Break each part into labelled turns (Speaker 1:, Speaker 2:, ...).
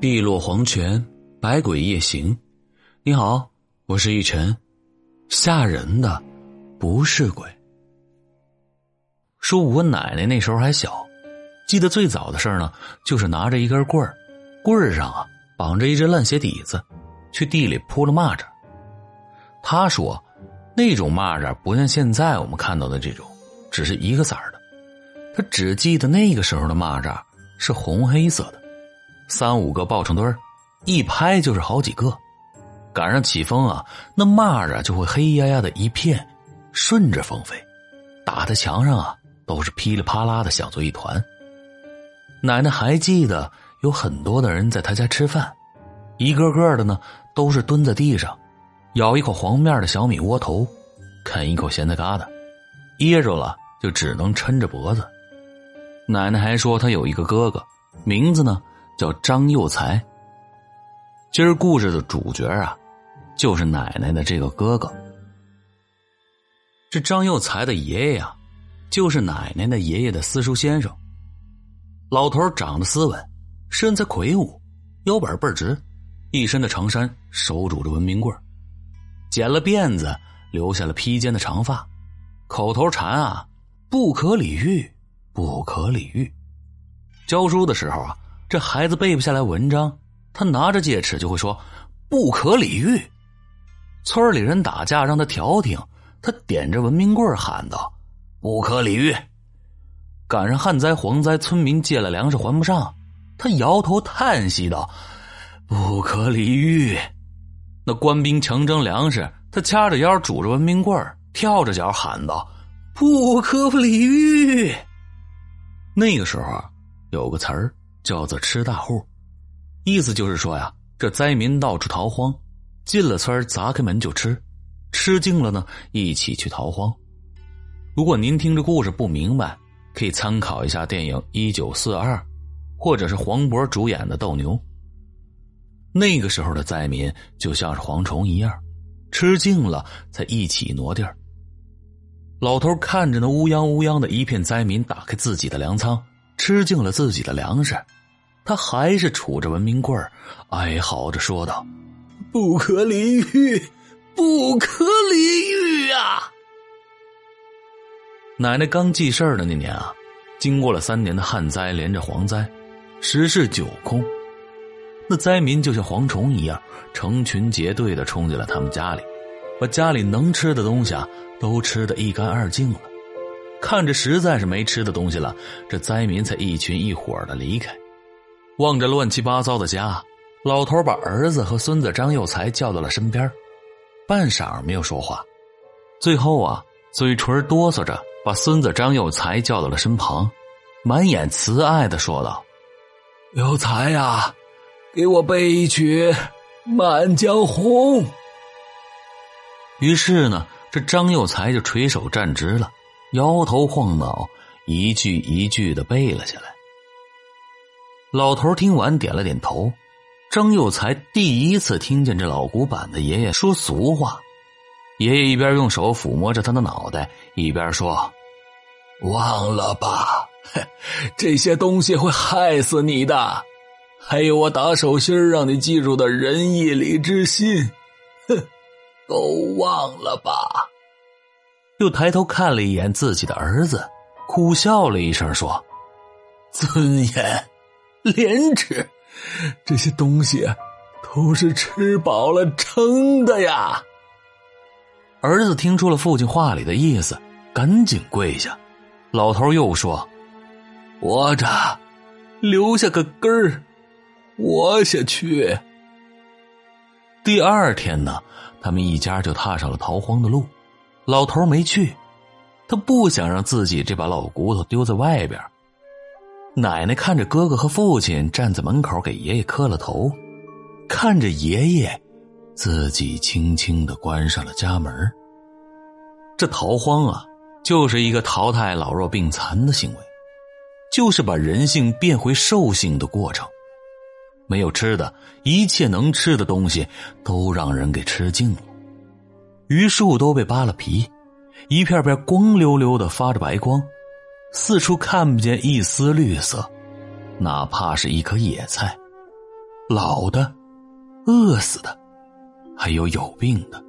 Speaker 1: 碧落黄泉，百鬼夜行。你好，我是逸晨。吓人的不是鬼。说我奶奶那时候还小，记得最早的事儿呢，就是拿着一根棍儿，棍儿上啊绑着一只烂鞋底子，去地里扑了蚂蚱。他说，那种蚂蚱不像现在我们看到的这种，只是一个色儿的。他只记得那个时候的蚂蚱是红黑色的，三五个抱成堆儿，一拍就是好几个。赶上起风啊，那蚂蚱就会黑压压的一片，顺着风飞，打在墙上啊，都是噼里啪啦的响作一团。奶奶还记得有很多的人在他家吃饭，一个个的呢都是蹲在地上，咬一口黄面的小米窝头，啃一口咸菜疙瘩，噎着了就只能抻着脖子。奶奶还说，她有一个哥哥，名字呢叫张佑才。今儿故事的主角啊，就是奶奶的这个哥哥。这张佑才的爷爷啊，就是奶奶的爷爷的私塾先生。老头长得斯文，身材魁梧，腰板倍儿直，一身的长衫手拄着文明棍剪了辫子，留下了披肩的长发，口头禅啊，不可理喻。不可理喻。教书的时候啊，这孩子背不下来文章，他拿着戒尺就会说“不可理喻”。村里人打架让他调停，他点着文明棍喊道：“不可理喻。”赶上旱灾蝗灾，村民借了粮食还不上，他摇头叹息道：“不可理喻。”那官兵强征粮食，他掐着腰拄着文明棍跳着脚喊道：“不可理喻。”那个时候啊，有个词儿叫做“吃大户”，意思就是说呀，这灾民到处逃荒，进了村砸开门就吃，吃尽了呢，一起去逃荒。如果您听这故事不明白，可以参考一下电影《一九四二》，或者是黄渤主演的《斗牛》。那个时候的灾民就像是蝗虫一样，吃尽了才一起挪地儿。老头看着那乌泱乌泱的一片灾民打开自己的粮仓，吃尽了自己的粮食，他还是杵着文明棍儿哀嚎着说道：“不可理喻，不可理喻啊！”奶奶刚记事儿的那年啊，经过了三年的旱灾，连着蝗灾，十室九空，那灾民就像蝗虫一样，成群结队的冲进了他们家里。把家里能吃的东西啊都吃得一干二净了，看着实在是没吃的东西了，这灾民才一群一伙的离开。望着乱七八糟的家，老头把儿子和孙子张佑才叫到了身边，半晌没有说话，最后啊，嘴唇哆嗦着把孙子张佑才叫到了身旁，满眼慈爱的说道：“有才呀，给我背一曲《满江红》。”于是呢，这张佑才就垂手站直了，摇头晃脑，一句一句的背了下来。老头听完点了点头。张佑才第一次听见这老古板的爷爷说俗话。爷爷一边用手抚摸着他的脑袋，一边说：“忘了吧，这些东西会害死你的。还有我打手心让你记住的仁义礼智信，哼。”都忘了吧。又抬头看了一眼自己的儿子，苦笑了一声，说：“尊严、廉耻，这些东西都是吃饱了撑的呀。”儿子听出了父亲话里的意思，赶紧跪下。老头又说：“活着，留下个根儿，活下去。”第二天呢？他们一家就踏上了逃荒的路，老头没去，他不想让自己这把老骨头丢在外边。奶奶看着哥哥和父亲站在门口给爷爷磕了头，看着爷爷，自己轻轻的关上了家门。这逃荒啊，就是一个淘汰老弱病残的行为，就是把人性变回兽性的过程。没有吃的，一切能吃的东西都让人给吃尽了。榆树都被扒了皮，一片片光溜溜的发着白光，四处看不见一丝绿色，哪怕是一颗野菜。老的、饿死的，还有有病的。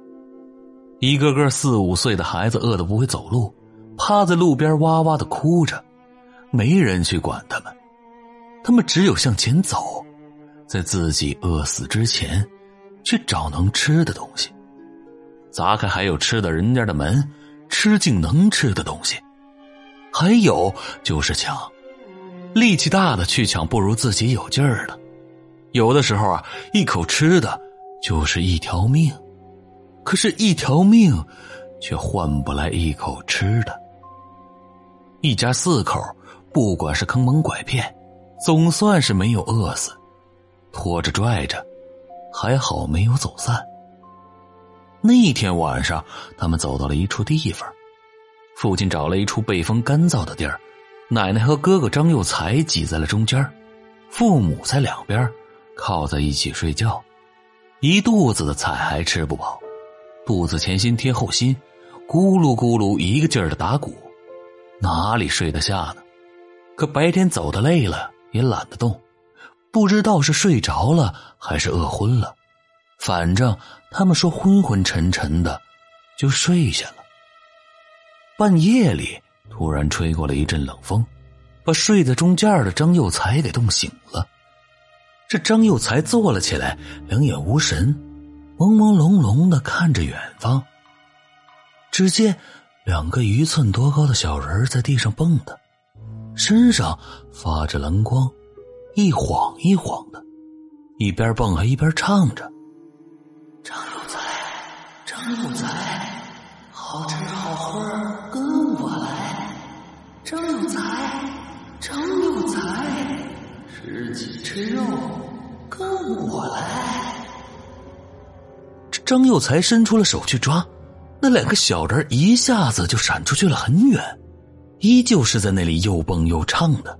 Speaker 1: 一个个四五岁的孩子饿得不会走路，趴在路边哇哇的哭着，没人去管他们，他们只有向前走，在自己饿死之前，去找能吃的东西，砸开还有吃的人家的门，吃尽能吃的东西。还有就是抢，力气大的去抢不如自己有劲儿的。有的时候啊，一口吃的就是一条命，可是，一条命却换不来一口吃的。一家四口，不管是坑蒙拐骗，总算是没有饿死，拖着拽着，还好没有走散。那天晚上，他们走到了一处地方。父亲找了一处背风干燥的地儿，奶奶和哥哥张有才挤在了中间，父母在两边靠在一起睡觉，一肚子的菜还吃不饱，肚子前心贴后心，咕噜咕噜一个劲儿的打鼓，哪里睡得下呢？可白天走的累了，也懒得动，不知道是睡着了还是饿昏了，反正他们说昏昏沉沉的，就睡下了。半夜里，突然吹过了一阵冷风，把睡在中间的张有才给冻醒了。这张有才坐了起来，两眼无神，朦朦胧胧的看着远方。只见两个一寸多高的小人在地上蹦跶，身上发着蓝光，一晃一晃的，一边蹦还一边唱着：“
Speaker 2: 张有才，张有才。”好吃好喝，跟我来！张有才，张有才，吃鸡吃肉，跟我来！
Speaker 1: 这张有才伸出了手去抓，那两个小人一下子就闪出去了很远，依旧是在那里又蹦又唱的。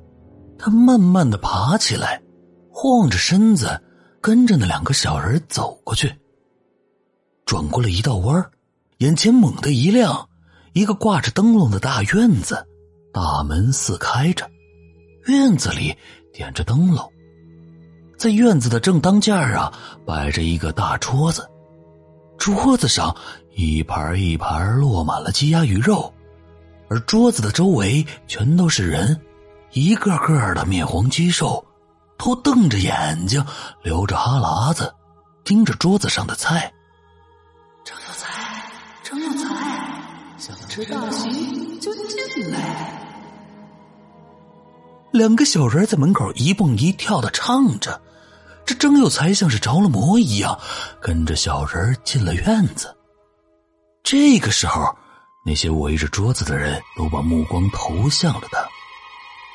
Speaker 1: 他慢慢的爬起来，晃着身子，跟着那两个小人走过去，转过了一道弯。眼前猛地一亮，一个挂着灯笼的大院子，大门四开着，院子里点着灯笼，在院子的正当间啊，摆着一个大桌子，桌子上一盘一盘落满了鸡鸭鱼肉，而桌子的周围全都是人，一个个的面黄肌瘦，都瞪着眼睛，流着哈喇子，盯着桌子上的菜。
Speaker 2: 想吃大席就进来。
Speaker 1: 两个小人在门口一蹦一跳的唱着，这张有才像是着了魔一样，跟着小人进了院子。这个时候，那些围着桌子的人都把目光投向了他，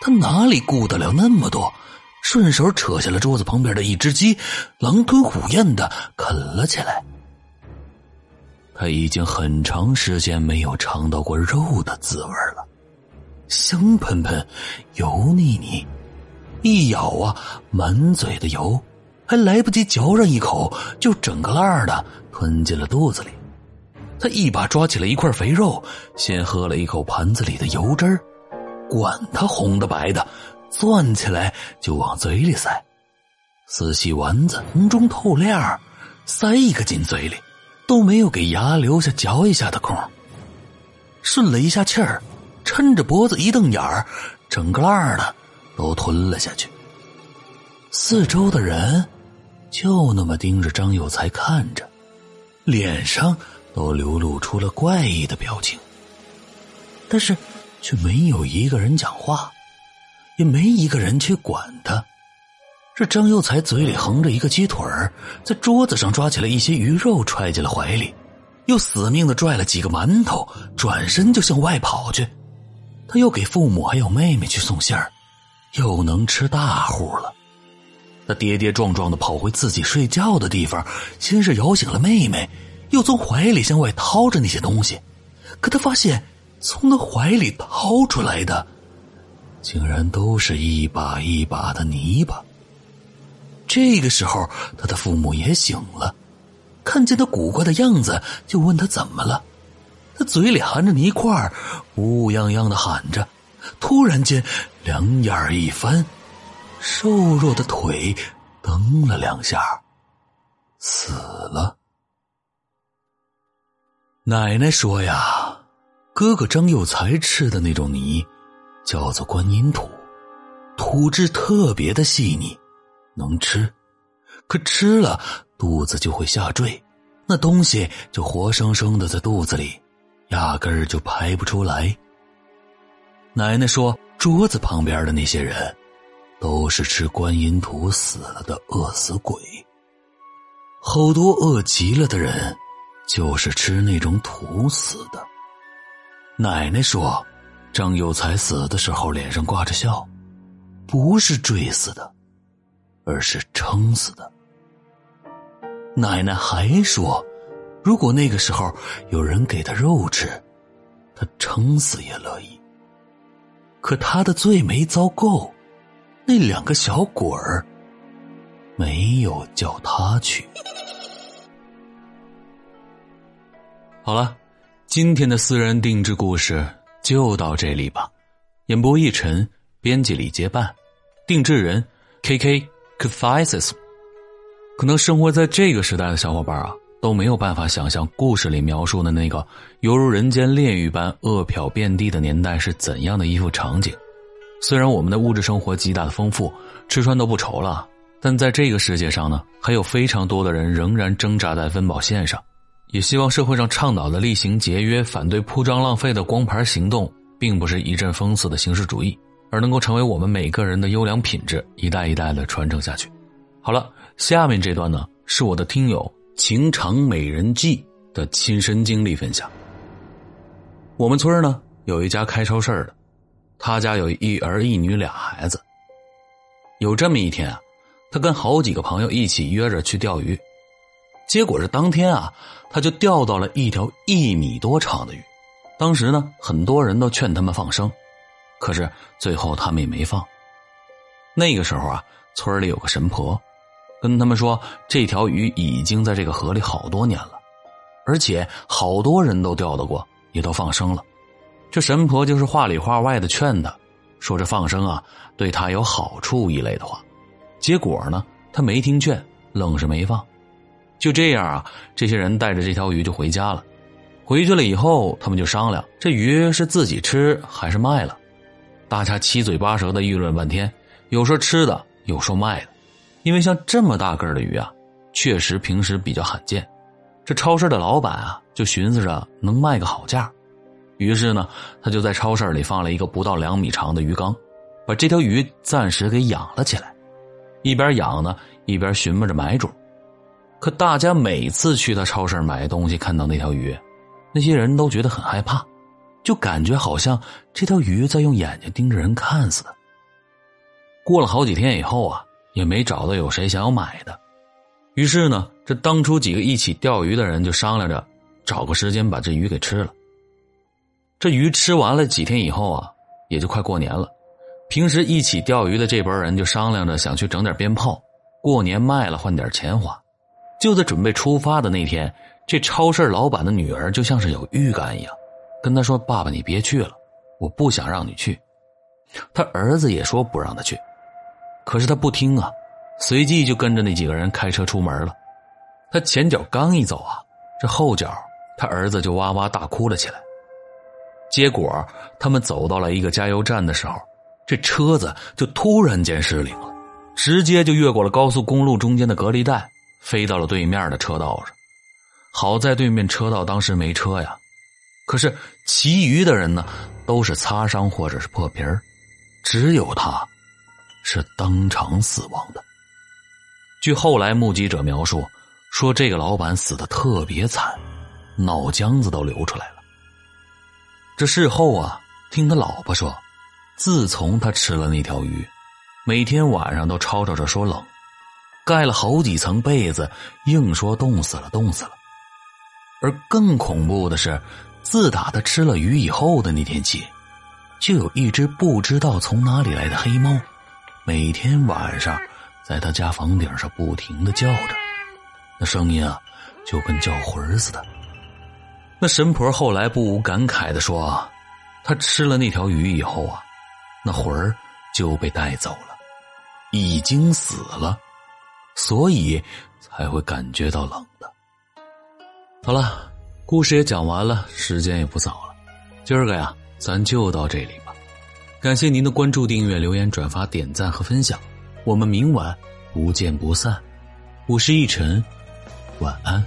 Speaker 1: 他哪里顾得了那么多，顺手扯下了桌子旁边的一只鸡，狼吞虎咽的啃了起来。他已经很长时间没有尝到过肉的滋味了，香喷喷，油腻腻，一咬啊，满嘴的油，还来不及嚼上一口，就整个烂的吞进了肚子里。他一把抓起了一块肥肉，先喝了一口盘子里的油汁儿，管它红的白的，攥起来就往嘴里塞，四细丸子红中透亮，塞一个进嘴里。都没有给牙留下嚼一下的空，顺了一下气儿，抻着脖子一瞪眼儿，整个烂的都吞了下去。四周的人就那么盯着张有才看着，脸上都流露出了怪异的表情，但是却没有一个人讲话，也没一个人去管他。这张有才嘴里横着一个鸡腿儿，在桌子上抓起了一些鱼肉，揣进了怀里，又死命的拽了几个馒头，转身就向外跑去。他又给父母还有妹妹去送信儿，又能吃大户了。他跌跌撞撞的跑回自己睡觉的地方，先是摇醒了妹妹，又从怀里向外掏着那些东西，可他发现从那怀里掏出来的，竟然都是一把一把的泥巴。这个时候，他的父母也醒了，看见他古怪的样子，就问他怎么了。他嘴里含着泥块，乌泱泱的喊着。突然间，两眼一翻，瘦弱的腿蹬了两下，死了。奶奶说呀，哥哥张有才吃的那种泥，叫做观音土，土质特别的细腻，能吃，可吃了肚子就会下坠，那东西就活生生的在肚子里，压根儿就排不出来。奶奶说，桌子旁边的那些人，都是吃观音土死了的饿死鬼，好多饿极了的人。就是吃那种土死的。奶奶说，张有才死的时候脸上挂着笑，不是坠死的，而是撑死的。奶奶还说，如果那个时候有人给他肉吃，他撑死也乐意。可他的罪没遭够，那两个小鬼儿没有叫他去。好了，今天的私人定制故事就到这里吧。演播一晨，编辑李结伴，定制人 K K c a t h i s i s 可能生活在这个时代的小伙伴啊，都没有办法想象故事里描述的那个犹如人间炼狱般饿殍遍地的年代是怎样的一副场景。虽然我们的物质生活极大的丰富，吃穿都不愁了，但在这个世界上呢，还有非常多的人仍然挣扎在温饱线上。也希望社会上倡导的厉行节约、反对铺张浪费的光盘行动，并不是一阵风似的形式主义，而能够成为我们每个人的优良品质，一代一代的传承下去。好了，下面这段呢，是我的听友情长美人计的亲身经历分享。我们村呢有一家开超市的，他家有一儿一女俩孩子。有这么一天啊，他跟好几个朋友一起约着去钓鱼。结果是当天啊，他就钓到了一条一米多长的鱼。当时呢，很多人都劝他们放生，可是最后他们也没放。那个时候啊，村里有个神婆，跟他们说这条鱼已经在这个河里好多年了，而且好多人都钓到过，也都放生了。这神婆就是话里话外的劝他，说这放生啊对他有好处一类的话。结果呢，他没听劝，愣是没放。就这样啊，这些人带着这条鱼就回家了。回去了以后，他们就商量这鱼是自己吃还是卖了。大家七嘴八舌的议论半天，有说吃的，有说卖的。因为像这么大个的鱼啊，确实平时比较罕见。这超市的老板啊，就寻思着能卖个好价，于是呢，他就在超市里放了一个不到两米长的鱼缸，把这条鱼暂时给养了起来。一边养呢，一边寻摸着买主。可大家每次去他超市买东西，看到那条鱼，那些人都觉得很害怕，就感觉好像这条鱼在用眼睛盯着人看似的。过了好几天以后啊，也没找到有谁想要买的，于是呢，这当初几个一起钓鱼的人就商量着找个时间把这鱼给吃了。这鱼吃完了几天以后啊，也就快过年了，平时一起钓鱼的这帮人就商量着想去整点鞭炮，过年卖了换点钱花。就在准备出发的那天，这超市老板的女儿就像是有预感一样，跟他说：“爸爸，你别去了，我不想让你去。”他儿子也说不让他去，可是他不听啊，随即就跟着那几个人开车出门了。他前脚刚一走啊，这后脚他儿子就哇哇大哭了起来。结果他们走到了一个加油站的时候，这车子就突然间失灵了，直接就越过了高速公路中间的隔离带。飞到了对面的车道上，好在对面车道当时没车呀。可是其余的人呢，都是擦伤或者是破皮儿，只有他，是当场死亡的。据后来目击者描述，说这个老板死的特别惨，脑浆子都流出来了。这事后啊，听他老婆说，自从他吃了那条鱼，每天晚上都吵吵着说冷。盖了好几层被子，硬说冻死了，冻死了。而更恐怖的是，自打他吃了鱼以后的那天起，就有一只不知道从哪里来的黑猫，每天晚上在他家房顶上不停的叫着，那声音啊，就跟叫魂似的。那神婆后来不无感慨的说：“他吃了那条鱼以后啊，那魂儿就被带走了，已经死了。”所以才会感觉到冷的。好了，故事也讲完了，时间也不早了，今儿个呀，咱就到这里吧。感谢您的关注、订阅、留言、转发、点赞和分享，我们明晚不见不散。我是逸晨，晚安。